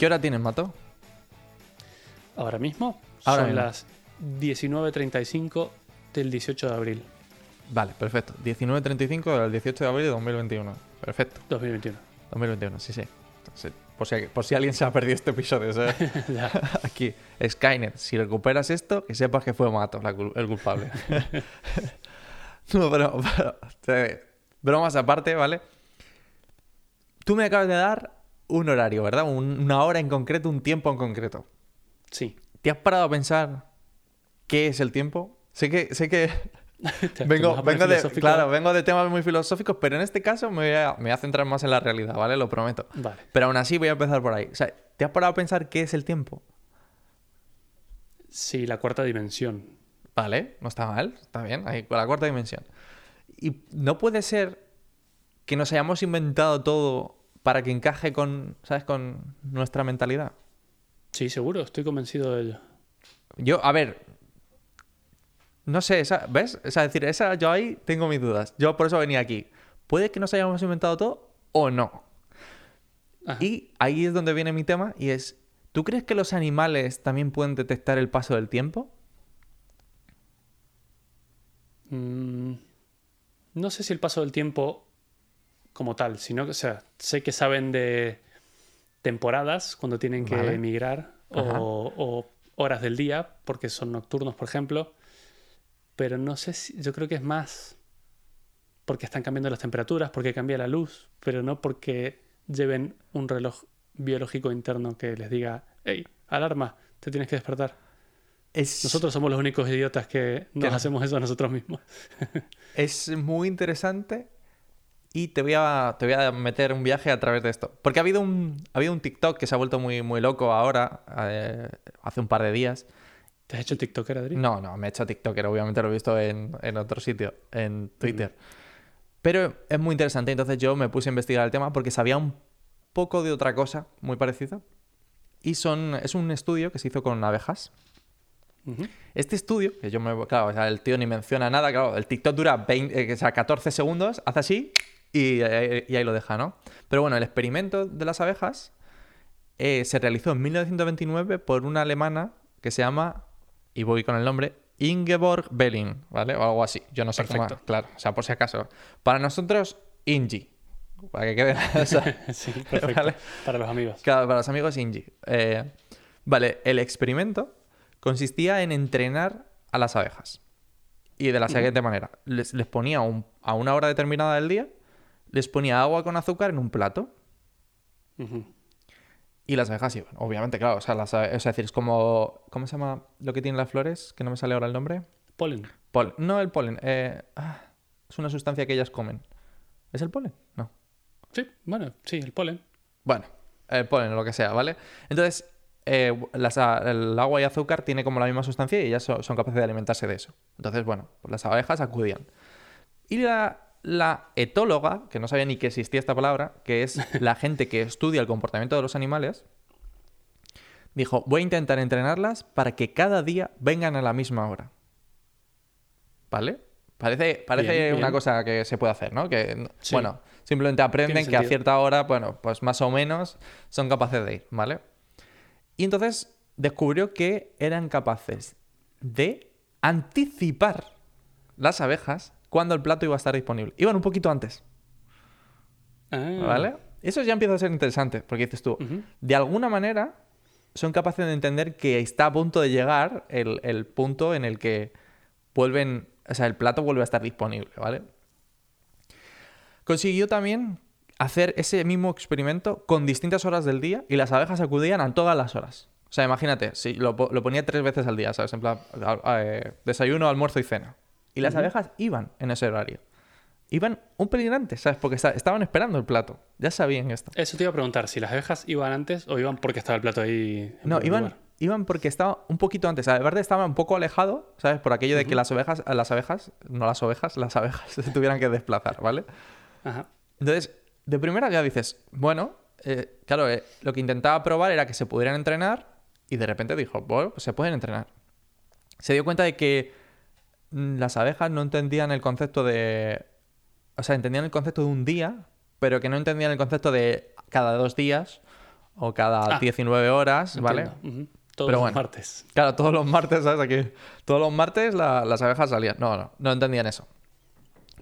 ¿Qué hora tienes, Mato? Ahora mismo Ahora son mismo. las 19.35 del 18 de abril Vale, perfecto. 19.35 del 18 de abril de 2021. Perfecto. 2021. 2021, sí, sí. Entonces, por, si, por si alguien se ha perdido este episodio, ¿sabes? Aquí, Skynet, si recuperas esto, que sepas que fue Mato la el culpable. no, pero, pero, bromas aparte, ¿vale? Tú me acabas de dar un horario, ¿verdad? Un- una hora en concreto, un tiempo en concreto. Sí. ¿Te has parado a pensar qué es el tiempo? Sé que, sé que vengo, vengo de, claro, vengo de temas muy filosóficos, pero en este caso me voy, a, me voy a centrar más en la realidad, ¿vale? Lo prometo. Vale. Pero aún así voy a empezar por ahí. O sea, ¿te has parado a pensar qué es el tiempo? Sí, la cuarta dimensión. Vale, no está mal, está bien, ahí con la cuarta dimensión. Y no puede ser que nos hayamos inventado todo para que encaje con, ¿sabes? Con nuestra mentalidad. Sí, seguro, estoy convencido de ello. Yo, a ver, no sé, esa, ¿ves? O sea, decir, esa, yo ahí tengo mis dudas. Yo por eso venía aquí. ¿Puede que nos hayamos inventado todo o no? Ajá. Y ahí es donde viene mi tema y es, ¿tú crees que los animales también pueden detectar el paso del tiempo? Mm, no sé si el paso del tiempo como tal, sino que, o sea, sé que saben de temporadas cuando tienen que Vale. emigrar o, o horas del día, porque son nocturnos, por ejemplo. Pero no sé si, yo creo que es más porque están cambiando las temperaturas, porque cambia la luz, pero no porque lleven un reloj biológico interno que les diga, hey, alarma, te tienes que despertar. Es, Nosotros somos los únicos idiotas que nos hacemos eso a nosotros mismos. es muy interesante y te voy, a, te voy a meter un viaje a través de esto. Porque ha habido un, ha habido un TikTok que se ha vuelto muy, muy loco ahora, eh, hace un par de días. ¿Te has hecho TikToker, Adri? No, no, me he hecho TikToker, obviamente lo he visto en, en otro sitio, en Twitter. Pero es muy interesante, entonces yo me puse a investigar el tema porque sabía un poco de otra cosa muy parecida. Y son, es un estudio que se hizo con abejas. Este estudio, que yo me. Claro, o sea, el tío ni menciona nada, claro, el TikTok dura 20, eh, o sea, 14 segundos, hace así y, y ahí lo deja, ¿no? Pero bueno, el experimento de las abejas eh, se realizó en 1929 por una alemana que se llama, y voy con el nombre, Ingeborg Belling, ¿vale? O algo así. Yo no sé cómo. Perfecto. Claro, o sea, por si acaso. Para nosotros, Ingi. Para que quede. o sea, sí, perfecto. Vale. Para los amigos. Claro, para los amigos Ingi. Eh, vale, el experimento consistía en entrenar a las abejas. Y de la siguiente manera. Les, les ponía un- a una hora determinada del día, les ponía agua con azúcar en un plato y las abejas iban. Obviamente, claro. O sea, las abe- o sea, es decir, es como... ¿Cómo se llama lo que tienen las flores? Que no me sale ahora el nombre. Polen. Polen. No, el polen. eh, ah, es una sustancia que ellas comen. ¿Es el polen? No. Sí, bueno, sí, el polen. Bueno, el polen o lo que sea, ¿vale? Entonces, eh, las el agua y azúcar tiene como la misma sustancia y ellas so- son capaces de alimentarse de eso. Entonces, bueno, pues las abejas acudían. Y la, la etóloga, que no sabía ni que existía esta palabra, que es la gente que estudia el comportamiento de los animales, dijo, voy a intentar entrenarlas para que cada día vengan a la misma hora. ¿Vale? Parece, parece Bien, una cosa que se puede hacer, ¿no? Que, Sí. bueno, simplemente aprenden que a cierta hora, bueno, pues más o menos son capaces de ir, ¿vale? Y entonces descubrió que eran capaces de anticipar las abejas cuando el plato iba a estar disponible. Iban un poquito antes, Ah, ¿vale? Eso ya empieza a ser interesante, porque dices tú, de alguna manera son capaces de entender que está a punto de llegar el, el punto en el que vuelven, o sea, el plato vuelve a estar disponible, ¿vale? Consiguió también hacer ese mismo experimento con distintas horas del día y las abejas acudían a todas las horas. O sea, imagínate, si lo, po- lo ponía tres veces al día, ¿sabes? En plan, eh, desayuno, almuerzo y cena. Y las abejas iban en ese horario. Iban un pelín antes, ¿sabes? Porque esta- estaban esperando el plato. Ya sabían esto. Eso te iba a preguntar, si las abejas iban antes o iban porque estaba el plato ahí. en No, iban, lugar. iban porque estaba un poquito antes. Aparte estaba un poco alejado, ¿sabes? Por aquello de que las ovejas, las abejas, no las ovejas, las abejas se tuvieran que desplazar, ¿vale? Ajá. Entonces, de primera ya dices, bueno, eh, claro, eh, lo que intentaba probar era que se pudieran entrenar y de repente dijo, bueno, pues se pueden entrenar. Se dio cuenta de que las abejas no entendían el concepto de... O sea, entendían el concepto de un día, pero que no entendían el concepto de cada dos días o cada Ah, 19 horas, ¿vale? Todos Pero los bueno. martes. Claro, todos los martes, ¿sabes? Aquí, todos los martes la- las abejas salían. No, no, no entendían eso.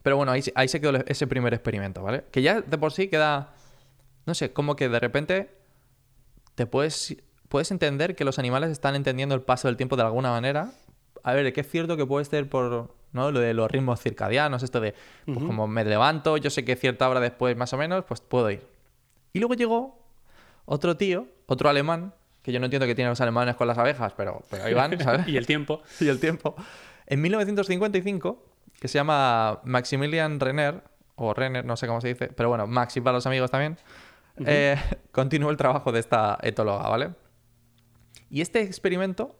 Pero bueno, ahí, ahí se quedó ese primer experimento, ¿vale? Que ya de por sí queda, no sé, como que de repente te puedes, puedes entender que los animales están entendiendo el paso del tiempo de alguna manera. A ver, que es cierto que puede ser por, ¿no? Lo de los ritmos circadianos, esto de, pues Ujú. como me levanto, yo sé que cierta hora después más o menos, pues puedo ir. Y luego llegó otro tío, otro alemán, que yo no entiendo qué tienen los alemanes con las abejas, pero, pero ahí van, ¿sabes? y el tiempo. y el tiempo. En 1955, que se llama Maximilian Renner, o Renner, no sé cómo se dice, pero bueno, Maxi para los amigos también, eh, continuó el trabajo de esta etóloga, ¿vale? Y este experimento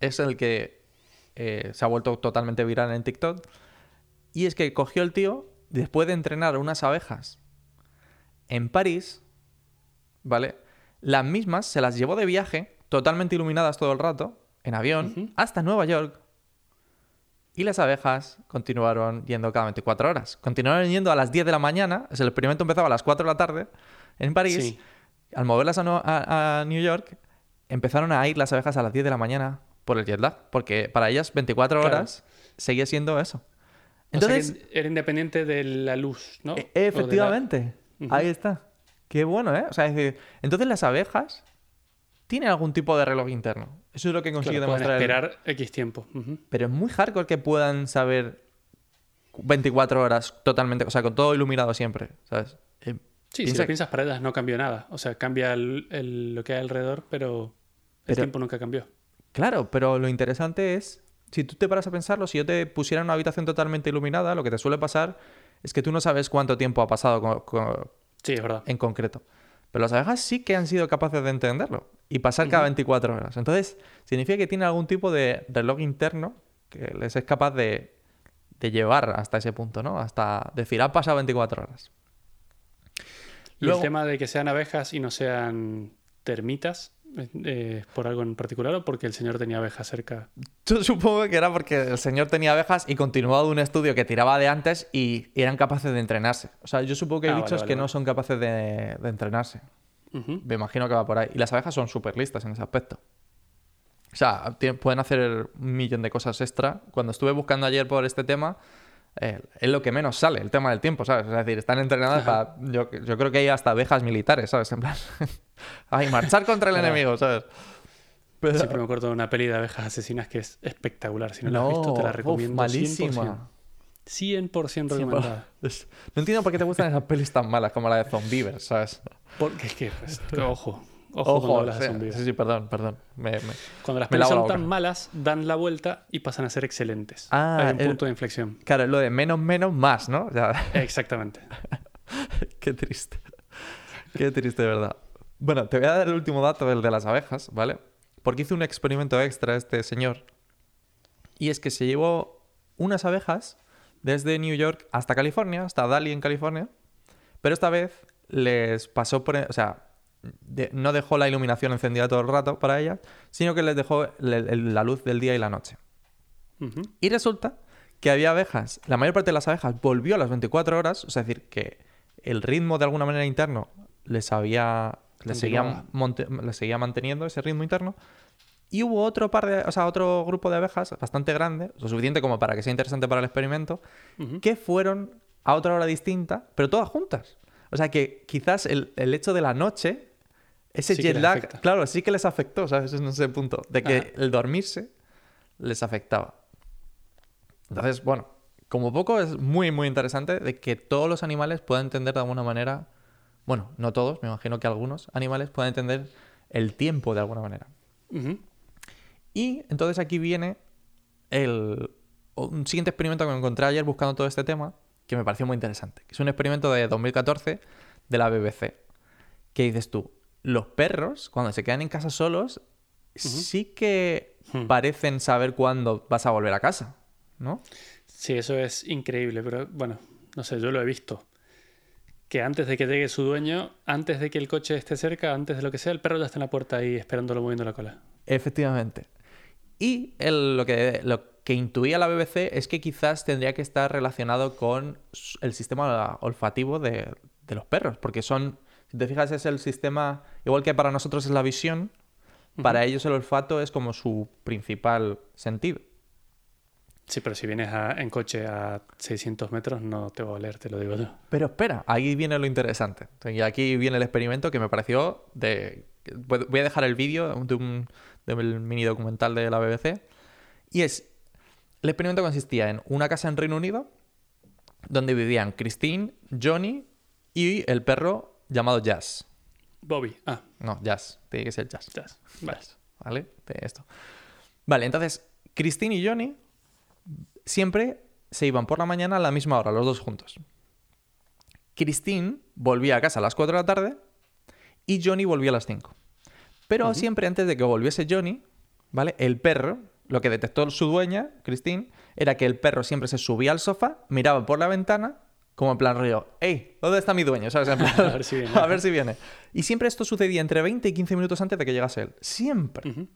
es el que eh, se ha vuelto totalmente viral en TikTok. Y es que cogió el tío, después de entrenar unas abejas en París, ¿vale? Las mismas se las llevó de viaje, totalmente iluminadas todo el rato, en avión, hasta Nueva York. Y las abejas continuaron yendo cada 24 horas. Continuaron yendo a las 10 de la mañana, el experimento empezaba a las 4 de la tarde en París. Sí. Al moverlas a, No- a- a New York, empezaron a ir las abejas a las 10 de la mañana por el jet lag, porque para ellas 24 Claro. horas seguía siendo eso. O sea que Entonces, era independiente de la luz, ¿no? e- la- efectivamente, ahí está. Qué bueno, ¿eh? O sea, es decir, entonces las abejas tienen algún tipo de reloj interno. Eso es lo que consigue Claro, demostrar. el- esperar X tiempo. Pero es muy hardcore que puedan saber 24 horas totalmente, o sea, con todo iluminado siempre, ¿sabes? Eh, Sí, si piensa- lo piensas para ellas no cambió nada. O sea, cambia el- el- lo que hay alrededor, pero el tiempo nunca cambió. Claro, pero lo interesante es, si tú te paras a pensarlo, si yo te pusiera en una habitación totalmente iluminada, lo que te suele pasar es que tú no sabes cuánto tiempo ha pasado Sí, es verdad. en concreto. Pero las abejas sí que han sido capaces de entenderlo y pasar cada 24 horas. Entonces, significa que tienen algún tipo de reloj interno que les es capaz de, de llevar hasta ese punto, ¿no? Hasta decir, ha pasado 24 horas. Y el tema de que sean abejas y no sean termitas, eh, ¿es por algo en particular o porque el señor tenía abejas cerca? Yo supongo que era porque el señor tenía abejas y continuaba de un estudio que tiraba de antes y eran capaces de entrenarse. O sea, yo supongo que hay Ah, bichos vale, que no son capaces de, de entrenarse. Me imagino que va por ahí. Y las abejas son súper listas en ese aspecto. O sea, pueden hacer un millón de cosas extra. Cuando estuve buscando ayer por este tema, eh, es lo que menos sale, el tema del tiempo, ¿sabes? Es decir, están entrenadas para... Yo, yo creo que hay hasta abejas militares, ¿sabes? En plan... Ay, marchar contra el enemigo, ¿sabes? Pero- Siempre me acuerdo de una peli de abejas asesinas que es espectacular. Si no, la has visto, te la uf, recomiendo. 100%. malísima. 100% Sí, recomendada. Es- No entiendo por qué te gustan esas pelis tan malas como la de Zombievers, ¿sabes? Porque es que, pues, ojo, ojo, cuando hablas de sí, zombies. sí, sí, perdón, perdón. Me- me- Cuando las la son tan malas, dan la vuelta y pasan a ser excelentes. Ah, Hay un el- punto de inflexión. Claro, es lo de menos, menos, más, ¿no? O sea, Exactamente. qué triste. Qué triste, de verdad. Bueno, te voy a dar el último dato, el de las abejas, ¿vale? Porque hizo un experimento extra este señor. Y es que se llevó unas abejas desde New York hasta California, hasta Dali en California. Pero esta vez les pasó por... O sea, de- no dejó la iluminación encendida todo el rato para ellas, sino que les dejó le- la luz del día y la noche. Y resulta que había abejas, la mayor parte de las abejas volvió a las 24 horas, o sea, es decir, que el ritmo de alguna manera interno les había les seguía, les manteniendo ese ritmo interno. Y hubo otro par de, o sea, otro grupo de abejas bastante grande, lo suficiente como para que sea interesante para el experimento, que fueron a otra hora distinta, pero todas juntas. O sea que quizás el, el hecho de la noche, ese Sí jet lag, claro, sí que les afectó, ¿sabes? En ese punto, de que Ajá. el dormirse les afectaba. Entonces, bueno, como poco es muy, muy interesante de que todos los animales puedan entender de alguna manera, bueno, no todos, me imagino que algunos animales puedan entender el tiempo de alguna manera. Y entonces aquí viene el, un siguiente experimento que me encontré ayer buscando todo este tema, que me pareció muy interesante. que Es un experimento de 2014 de la BBC. Que dices tú, los perros, cuando se quedan en casa solos, sí que Hmm. parecen saber cuándo vas a volver a casa, ¿no? Sí, eso es increíble, pero bueno, no sé, yo lo he visto. Que antes de que llegue su dueño, antes de que el coche esté cerca, antes de lo que sea, el perro ya está en la puerta ahí esperándolo moviendo la cola. Efectivamente. Y el- lo, que, lo que intuía la BBC es que quizás tendría que estar relacionado con el sistema olfativo de, de los perros, porque son, si te fijas, es el sistema, igual que para nosotros es la visión, para ellos el olfato es como su principal sentido. Sí, pero si vienes a- en coche a 600 metros no te va a oler, te lo digo yo. Pero espera, ahí viene lo interesante. Y aquí viene el experimento que me pareció de... Voy a dejar el vídeo de un del mini documental de la BBC. Y es... El experimento consistía en una casa en Reino Unido donde vivían Christine, Johnny y el perro llamado Jazz. Bobby. Ah, No, Jazz. Tiene que ser Jazz. ya. Vale. ¿Vale? De esto. Vale, entonces, Christine y Johnny siempre se iban por la mañana a la misma hora, los dos juntos. Christine volvía a casa a las 4 de la tarde y Johnny volvía a las 5. Pero siempre antes de que volviese Johnny, ¿vale? El perro, lo que detectó su dueña, Christine, era que el perro siempre se subía al sofá, miraba por la ventana, como en plan río, ¡Ey! ¿Dónde está mi dueño? ¿Sabes? En plan, A ver si viene. a ver si viene. Y siempre esto sucedía entre 20 y 15 minutos antes de que llegase él. Siempre.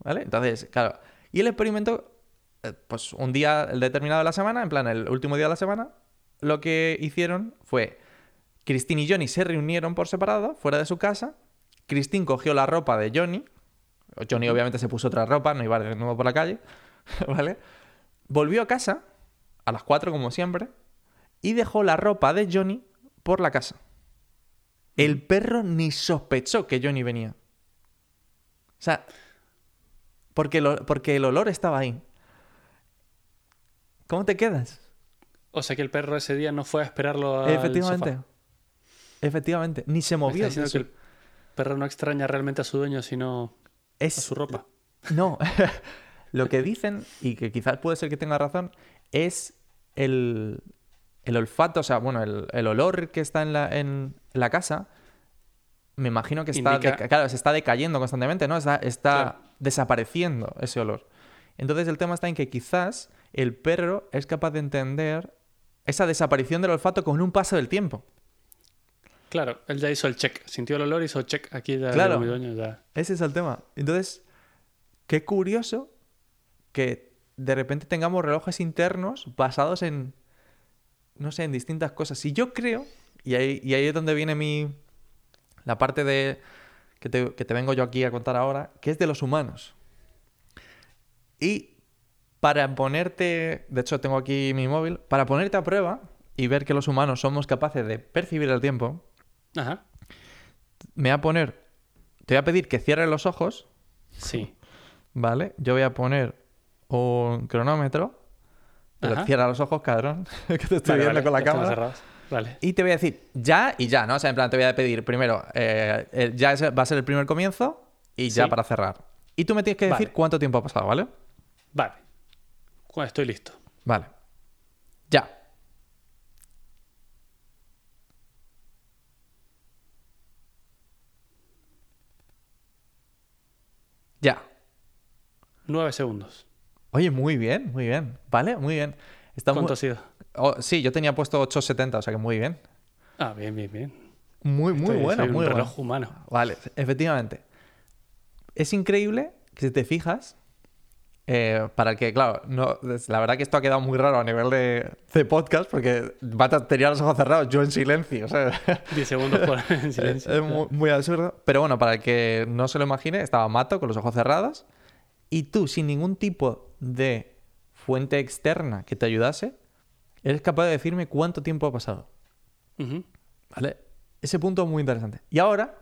¿Vale? Entonces, claro. Y el experimento, eh, pues un día determinado de la semana, en plan el último día de la semana, lo que hicieron fue, Christine y Johnny se reunieron por separado, fuera de su casa. Christine cogió la ropa de Johnny. Johnny obviamente se puso otra ropa, no iba de nuevo por la calle. ¿Vale? Volvió a casa, a las 4 como siempre, y dejó la ropa de Johnny por la casa. El perro ni sospechó que Johnny venía. O sea, porque, lo- porque el olor estaba ahí. ¿Cómo te quedas? O sea que el perro ese día no fue a esperarlo al Efectivamente. sofá. Efectivamente. Ni se movió. diciendo que el perro no extraña realmente a su dueño, sino a Es su ropa. No, lo que dicen, y que quizás puede ser que tenga razón, es el, el olfato, o sea, bueno, el, el olor que está en la, en la casa, me imagino que está, Indica- claro, se está decayendo constantemente, ¿no? Está, está desapareciendo ese olor. Entonces el tema está en que quizás el perro es capaz de entender esa desaparición del olfato con un paso del tiempo. Claro, él ya hizo el check. Sintió el olor, hizo el check. Aquí ya Claro. mi dueño, ya. Ese es el tema. Entonces, qué curioso que de repente tengamos relojes internos basados en, no sé, en distintas cosas. Y yo creo, y ahí, y ahí es donde viene mi, la parte de, que te, que te vengo yo aquí a contar ahora, que es de los humanos. Y para ponerte, de hecho tengo aquí mi móvil, para ponerte a prueba y ver que los humanos somos capaces de percibir el tiempo, Ajá. me voy a poner, te voy a pedir que cierres los ojos Sí. ¿Vale? Yo voy a poner un cronómetro. Pero Ajá. cierra los ojos, cabrón, que te estoy Vale, viendo vale, con la cámara. cerrados. Vale. Y te voy a decir ya y ya, ¿no? O sea, en plan, te voy a pedir primero, eh, ya ese va a ser el primer comienzo y ya Sí. para cerrar. Y tú me tienes que decir Vale. cuánto tiempo ha pasado, ¿vale? Vale. Estoy listo. Vale. Ya. Ya. Nueve segundos. Oye, muy bien, muy bien. ¿Vale? Muy bien. Está ¿Cuánto muy- ha sido? Oh, sí, yo tenía puesto 8.70, o sea que muy bien. Ah, bien, bien, bien. Muy, muy Estoy- bueno, soy un muy bueno. reloj humano. Vale, efectivamente. Es increíble que si te fijas, eh, para el que, claro, no, la verdad que esto ha quedado muy raro a nivel de, de podcast, porque Bata tenía los ojos cerrados, yo en silencio, o sea, 10 segundos por en silencio. es muy, muy absurdo. Pero bueno, para el que no se lo imagine, estaba Mato con los ojos cerrados y tú, sin ningún tipo de fuente externa que te ayudase, eres capaz de decirme cuánto tiempo ha pasado. ¿Vale? Ese punto es muy interesante. Y ahora,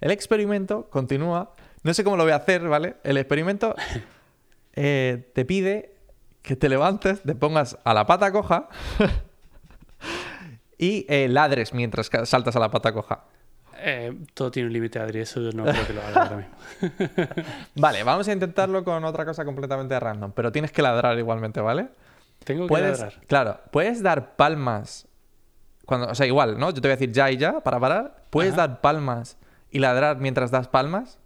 el experimento continúa. No sé cómo lo voy a hacer, ¿vale? El experimento eh, te pide que te levantes, te pongas a la pata coja y eh, ladres mientras saltas a la pata coja. Eh, todo tiene un límite, Adri. Eso yo no creo que lo haga ahora mismo. Vale, vamos a intentarlo con otra cosa completamente random, pero tienes que ladrar igualmente, ¿vale? Tengo que Puedes, ladrar. claro, puedes dar palmas cuando, o sea, igual, ¿no? Yo te voy a decir ya y ya para parar. Puedes Ajá. dar palmas y ladrar mientras das palmas.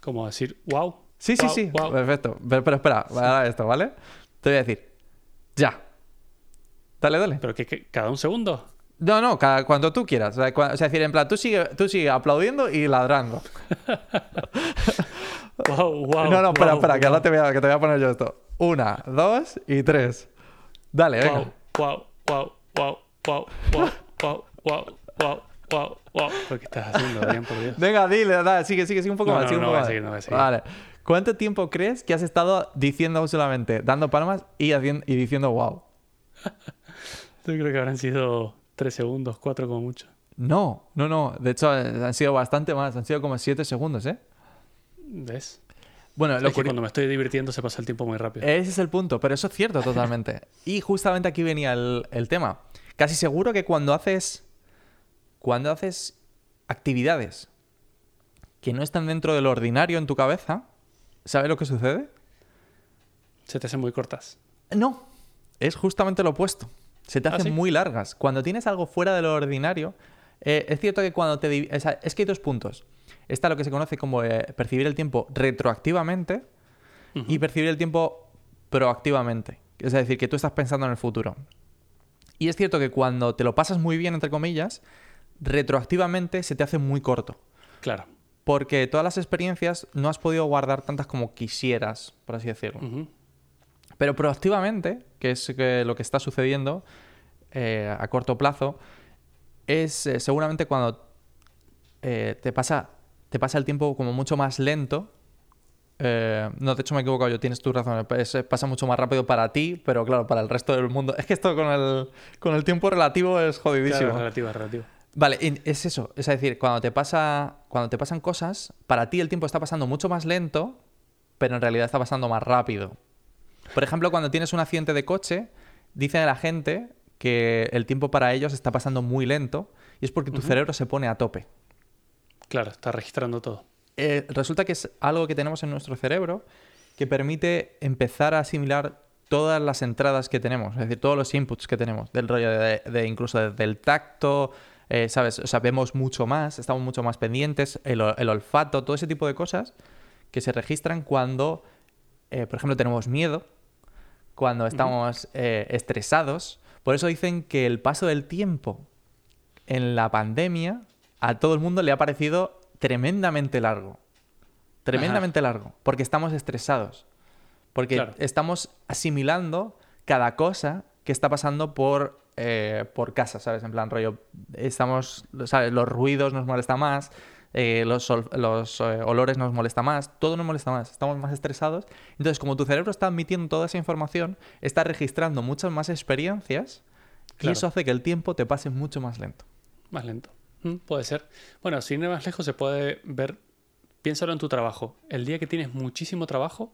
Como decir, wow. Sí, sí, wow, sí. wow. Perfecto. Pero, pero espera, ahora esto, ¿vale? Te voy a decir. Ya. Dale, dale. Pero que, que cada un segundo. No, no, cada, cuando tú quieras. O sea, cua- o sea, decir, en plan, tú sigue, tú sigue aplaudiendo y ladrando. Wow, wow. no, no, espera, wow, espera, que ahora te voy, a, que te voy a poner yo esto. Una, dos y tres. Dale, venga. Wow, wow, wow, wow, wow, wow, wow, wow, wow, wow, wow. ¿Lo que estás haciendo, Adrián, por Dios? Venga, dile, dale, sigue, sigue, sigue un poco No, más. no, sigue un no poco voy a más. seguir, no voy a seguir. Vale. ¿Cuánto tiempo crees que has estado diciendo solamente, dando palmas y, haciendo, y diciendo wow? Yo creo que habrán sido tres segundos, cuatro como mucho. No, no, no. De hecho, eh, han sido bastante más. Han sido como 7 segundos, ¿eh? ¿Ves? Bueno, Es lo que curio- cuando me estoy divirtiendo se pasa el tiempo muy rápido. Ese es el punto, pero eso es cierto totalmente. y justamente aquí venía el, el tema. Casi seguro que cuando haces. Cuando haces actividades que no están dentro de lo ordinario en tu cabeza, ¿sabes lo que sucede? Se te hacen muy cortas. No, es justamente lo opuesto. Se te ¿Ah, hacen sí? muy largas. Cuando tienes algo fuera de lo ordinario, eh, es cierto que cuando te... o sea, es que hay dos puntos. Está lo que se conoce como eh, percibir el tiempo retroactivamente y percibir el tiempo proactivamente. Es decir, que tú estás pensando en el futuro. Y es cierto que cuando te lo pasas muy bien, entre comillas, retroactivamente se te hace muy corto. Claro. Porque todas las experiencias no has podido guardar tantas como quisieras, por así decirlo. Pero proactivamente, que es lo que está sucediendo eh, a corto plazo, es eh, seguramente cuando eh, te, pasa, te pasa el tiempo como mucho más lento. No, de hecho me he equivocado, yo tienes tu razón. es- pasa mucho más rápido para ti, pero claro, para el resto del mundo. Es que esto con el, con el tiempo relativo es jodidísimo. Claro, relativa, relativa. Vale, es eso. Es decir, cuando te pasa. Cuando te pasan cosas, para ti el tiempo está pasando mucho más lento, pero en realidad está pasando más rápido. Por ejemplo, cuando tienes un accidente de coche, dice la gente que el tiempo para ellos está pasando muy lento y es porque tu cerebro se pone a tope. Claro, está registrando todo. Eh, resulta que es algo que tenemos en nuestro cerebro que permite empezar a asimilar todas las entradas que tenemos, es decir, todos los inputs que tenemos, del rollo de, de incluso del tacto, eh, ¿sabes? O sea, vemos mucho más, estamos mucho más pendientes, el olfato, todo ese tipo de cosas que se registran cuando, eh, por ejemplo, tenemos miedo, cuando estamos eh, estresados. Por eso dicen que el paso del tiempo en la pandemia a todo el mundo le ha parecido tremendamente largo. Tremendamente largo. Porque estamos estresados. Porque Claro. estamos asimilando cada cosa que está pasando por, eh, por casa, ¿sabes? En plan, rollo, estamos, ¿sabes? Los ruidos nos molesta más, eh, los, los eh, olores nos molesta más, todo nos molesta más, estamos más estresados. Entonces, como tu cerebro está admitiendo toda esa información, está registrando muchas más experiencias y eso hace que el tiempo te pase mucho más lento. Más lento. Mm, puede ser. Bueno, sin ir más lejos se puede ver. Piénsalo en tu trabajo. El día que tienes muchísimo trabajo,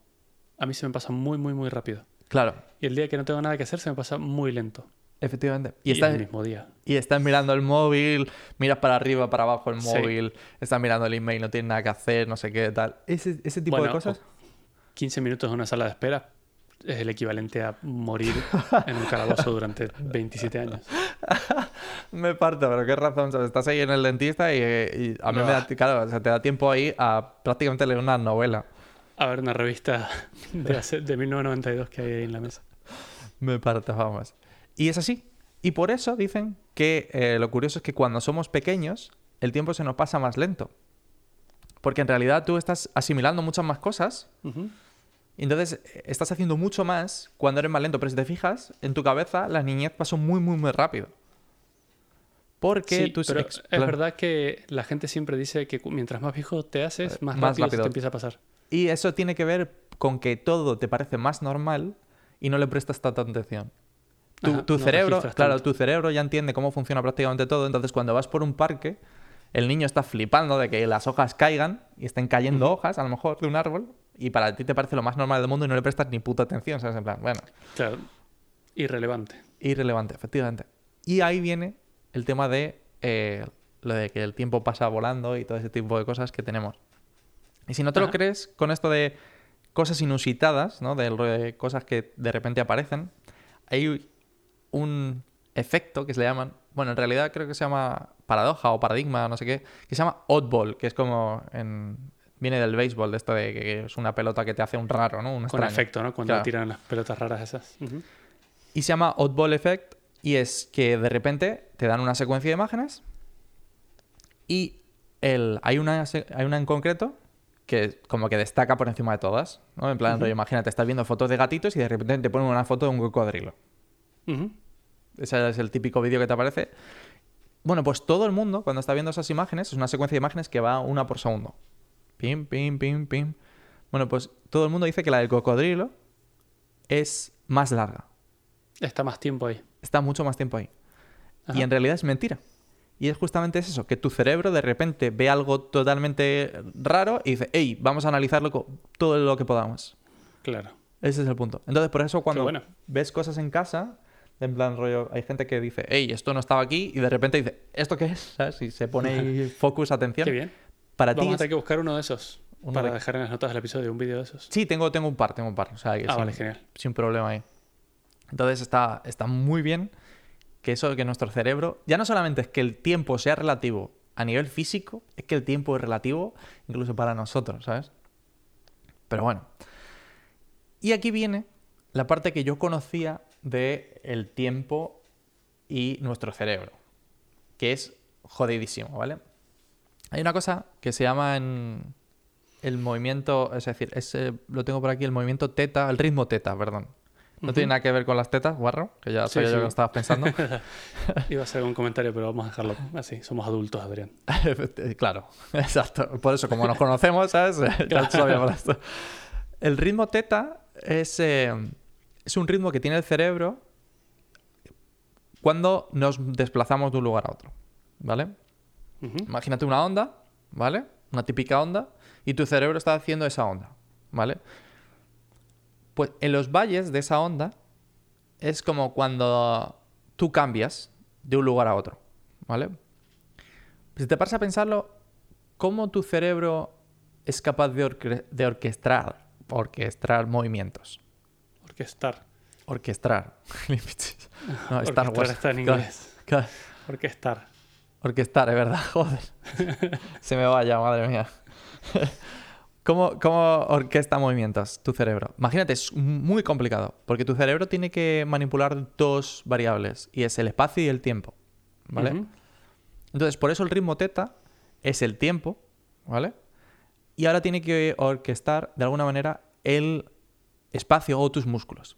a mí se me pasa muy, muy, muy rápido. Claro, Y el día que no tengo nada que hacer se me pasa muy lento. Efectivamente. Y, Y, es estás, el mismo día. y estás mirando el móvil, miras para arriba, para abajo el Sí. móvil, estás mirando el email, no tienes nada que hacer, no sé qué, tal. Ese, ese tipo de Bueno, cosas. 15 minutos en una sala de espera es el equivalente a morir en un calabozo durante 27 años. Me parto, pero qué razón. ¿sabes? Estás ahí en el dentista y, y a mí me da, claro, o sea, te da tiempo ahí a prácticamente leer una novela. A ver, una revista de, hace- de 1992 que hay ahí en la mesa. Me parto, vamos. Y es así. Y por eso dicen que eh, lo curioso es que cuando somos pequeños, el tiempo se nos pasa más lento. Porque en realidad tú estás asimilando muchas más cosas y entonces eh, estás haciendo mucho más cuando eres más lento. Pero si te fijas, en tu cabeza la niñez pasó muy, muy, muy rápido. Porque Sí, tus pero es verdad que la gente siempre dice que mientras más viejo te haces, más, más rápido, rápido. te empieza a pasar. Y eso tiene que ver con que todo te parece más normal y no le prestas tanta atención. Tu, Ajá, tu no cerebro, claro, tanto. tu cerebro ya entiende cómo funciona prácticamente todo. Entonces, cuando vas por un parque, el niño está flipando de que las hojas caigan y estén cayendo hojas, a lo mejor, de un árbol, y para ti te parece lo más normal del mundo y no le prestas ni puta atención, ¿sabes? En plan, bueno, Claro, irrelevante. irrelevante, efectivamente. Y ahí viene el tema de eh, lo de que el tiempo pasa volando y todo ese tipo de cosas que tenemos. Y si no te lo crees, con esto de cosas inusitadas, ¿no? De, de cosas que de repente aparecen, hay un efecto que se le llaman, bueno, en realidad creo que se llama paradoja o paradigma, no sé qué, que se llama oddball, que es como en, viene del béisbol, de esto de que es una pelota que te hace un raro, ¿no? Un Con extraño. efecto, ¿no? Cuando Claro. tiran las pelotas raras esas. Y se llama Oddball Effect y es que de repente te dan una secuencia de imágenes y el, hay, una, hay una en concreto que como que destaca por encima de todas. ¿no? En plan, rollo, imagínate, estás viendo fotos de gatitos y de repente te ponen una foto de un cocodrilo. Ujú. Ese es el típico vídeo que te aparece. Bueno, pues todo el mundo, cuando está viendo esas imágenes, es una secuencia de imágenes que va una por segundo. Pim, pim, pim, pim. Bueno, pues todo el mundo dice que la del cocodrilo es más larga. Está más tiempo ahí. Está mucho más tiempo ahí. Ajá. Y en realidad es mentira. Y es justamente eso, que tu cerebro de repente ve algo totalmente raro y dice, hey, vamos a analizarlo todo lo que podamos. Claro. Ese es el punto. Entonces, por eso cuando bueno. ves cosas en casa, en plan rollo, hay gente que dice, hey, esto no estaba aquí, y de repente dice, ¿esto qué es? ¿Sabes? Y se pone ahí focus, atención. Qué bien. Para ti Vamos a tener que buscar uno de esos. Uno para de- dejar en las notas del episodio un vídeo de esos. Sí, tengo, tengo un par, tengo un par. O sea, que Ah, sin, vale, genial. sin problema ahí. Entonces está, está muy bien que eso, que nuestro cerebro, ya no solamente es que el tiempo sea relativo a nivel físico, es que el tiempo es relativo incluso para nosotros, ¿sabes? Pero bueno. Y aquí viene la parte que yo conocía de el tiempo y nuestro cerebro, que es jodidísimo, ¿vale? Hay una cosa que se llama en el movimiento, es decir, ese, lo tengo por aquí, el movimiento teta, el ritmo teta, perdón. No tiene nada que ver con las tetas, guarro, que ya Sí, sabía yo sí. que lo estabas pensando. Iba a hacer un comentario, pero vamos a dejarlo así. Somos adultos, Adrián. claro, exacto. Por eso, como nos conocemos, ¿sabes? Ya sabíamos esto. El ritmo teta es, eh, es un ritmo que tiene el cerebro cuando nos desplazamos de un lugar a otro, ¿vale? Imagínate una onda, ¿vale? Una típica onda, y tu cerebro está haciendo esa onda, ¿vale? Pues en los valles de esa onda es como cuando tú cambias de un lugar a otro, ¿vale? Si te paras a pensarlo, ¿cómo tu cerebro es capaz de, orque- de orquestar, orquestar movimientos? Orquestar. Orquestar. no, Star Wars. está en inglés. claro. Orquestar. Orquestar, es verdad, joder. Se me vaya, madre mía. ¿Cómo, ¿Cómo orquesta movimientos tu cerebro? Imagínate, es muy complicado, porque tu cerebro tiene que manipular dos variables, y es el espacio y el tiempo, ¿vale? Entonces, por eso el ritmo teta es el tiempo, ¿vale? Y ahora tiene que orquestar, de alguna manera, el espacio o tus músculos.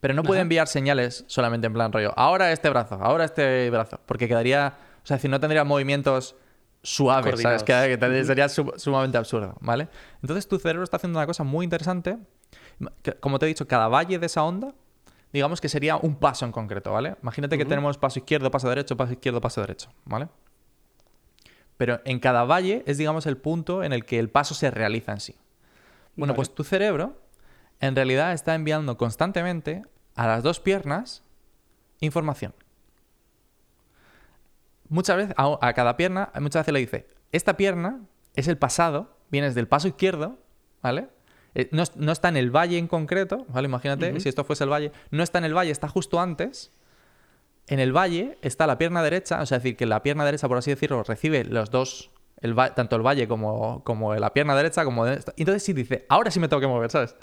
Pero no puede enviar señales solamente en plan rollo, ahora este brazo, ahora este brazo, porque quedaría, o sea, si no tendría movimientos suaves, ¿sabes? Que, que sería su- sumamente absurdo, ¿vale? Entonces tu cerebro está haciendo una cosa muy interesante, que, como te he dicho, cada valle de esa onda, digamos que sería un paso en concreto, ¿vale? Imagínate que tenemos paso izquierdo, paso derecho, paso izquierdo, paso derecho, ¿vale? Pero en cada valle es, digamos, el punto en el que el paso se realiza en sí. Bueno, Vale. pues tu cerebro en realidad está enviando constantemente a las dos piernas información. Muchas veces, a, a cada pierna, muchas veces le dice, esta pierna es el pasado, vienes del paso izquierdo, ¿vale? Eh, no, no está en el valle en concreto, ¿vale? Imagínate, si esto fuese el valle, no está en el valle, está justo antes. En el valle está la pierna derecha, o sea, es decir, que la pierna derecha, por así decirlo, recibe los dos, el tanto el valle como, como la pierna derecha, como de entonces sí dice, ahora sí me tengo que mover, ¿sabes?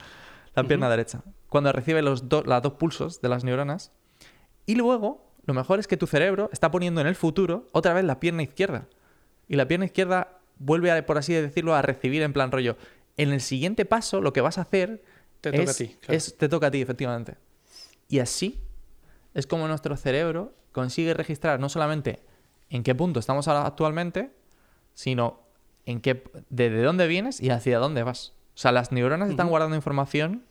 La pierna derecha. Cuando recibe los dos las dos pulsos de las neuronas. Y luego, lo mejor es que tu cerebro está poniendo en el futuro otra vez la pierna izquierda. Y la pierna izquierda vuelve, a, por así decirlo, a recibir en plan rollo. En el siguiente paso, lo que vas a hacer Te toca es, a ti, claro. es- te toca a ti, efectivamente. Y así es como nuestro cerebro consigue registrar no solamente en qué punto estamos ahora actualmente, sino en qué, desde dónde vienes y hacia dónde vas. O sea, las neuronas están guardando información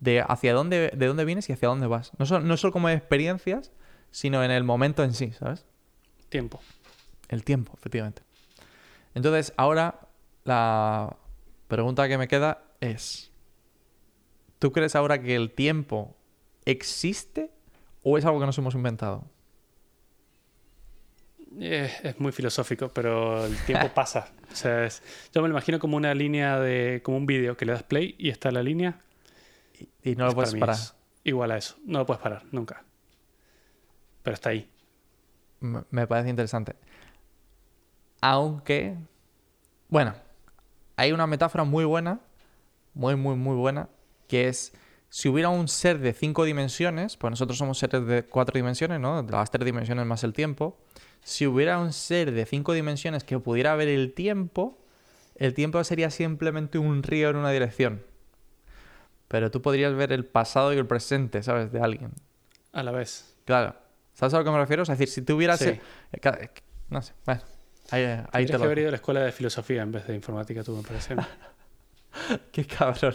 de hacia dónde, de dónde vienes y hacia dónde vas. No no solo como experiencias, sino en el momento en sí, ¿sabes? Tiempo. El tiempo, efectivamente. Entonces, ahora la pregunta que me queda es, ¿tú crees ahora que el tiempo existe o es algo que nos hemos inventado? Eh, es muy filosófico, pero el tiempo pasa. O sea, es- yo me lo imagino como una línea de. como un vídeo que le das play y está la línea. Y, y no lo puedes parar. igual a eso. No lo puedes parar, nunca. Pero está ahí. Me me parece interesante. Aunque, bueno, hay una metáfora muy buena, muy, muy, muy buena, que es si hubiera un ser de cinco dimensiones, pues nosotros somos seres de cuatro dimensiones, ¿no? Las tres dimensiones más el tiempo. Si hubiera un ser de cinco dimensiones que pudiera ver el tiempo, el tiempo sería simplemente un río en una dirección. Pero tú podrías ver el pasado y el presente, ¿sabes? De alguien. A la vez. Claro. ¿Sabes a lo que me refiero? Es decir, si tú hubieras... Sí. eh, ca- No sé, bueno. Ahí, ahí Tendrías te que lo haber ido a la escuela de filosofía en vez de informática, tú me parece. Qué cabrón.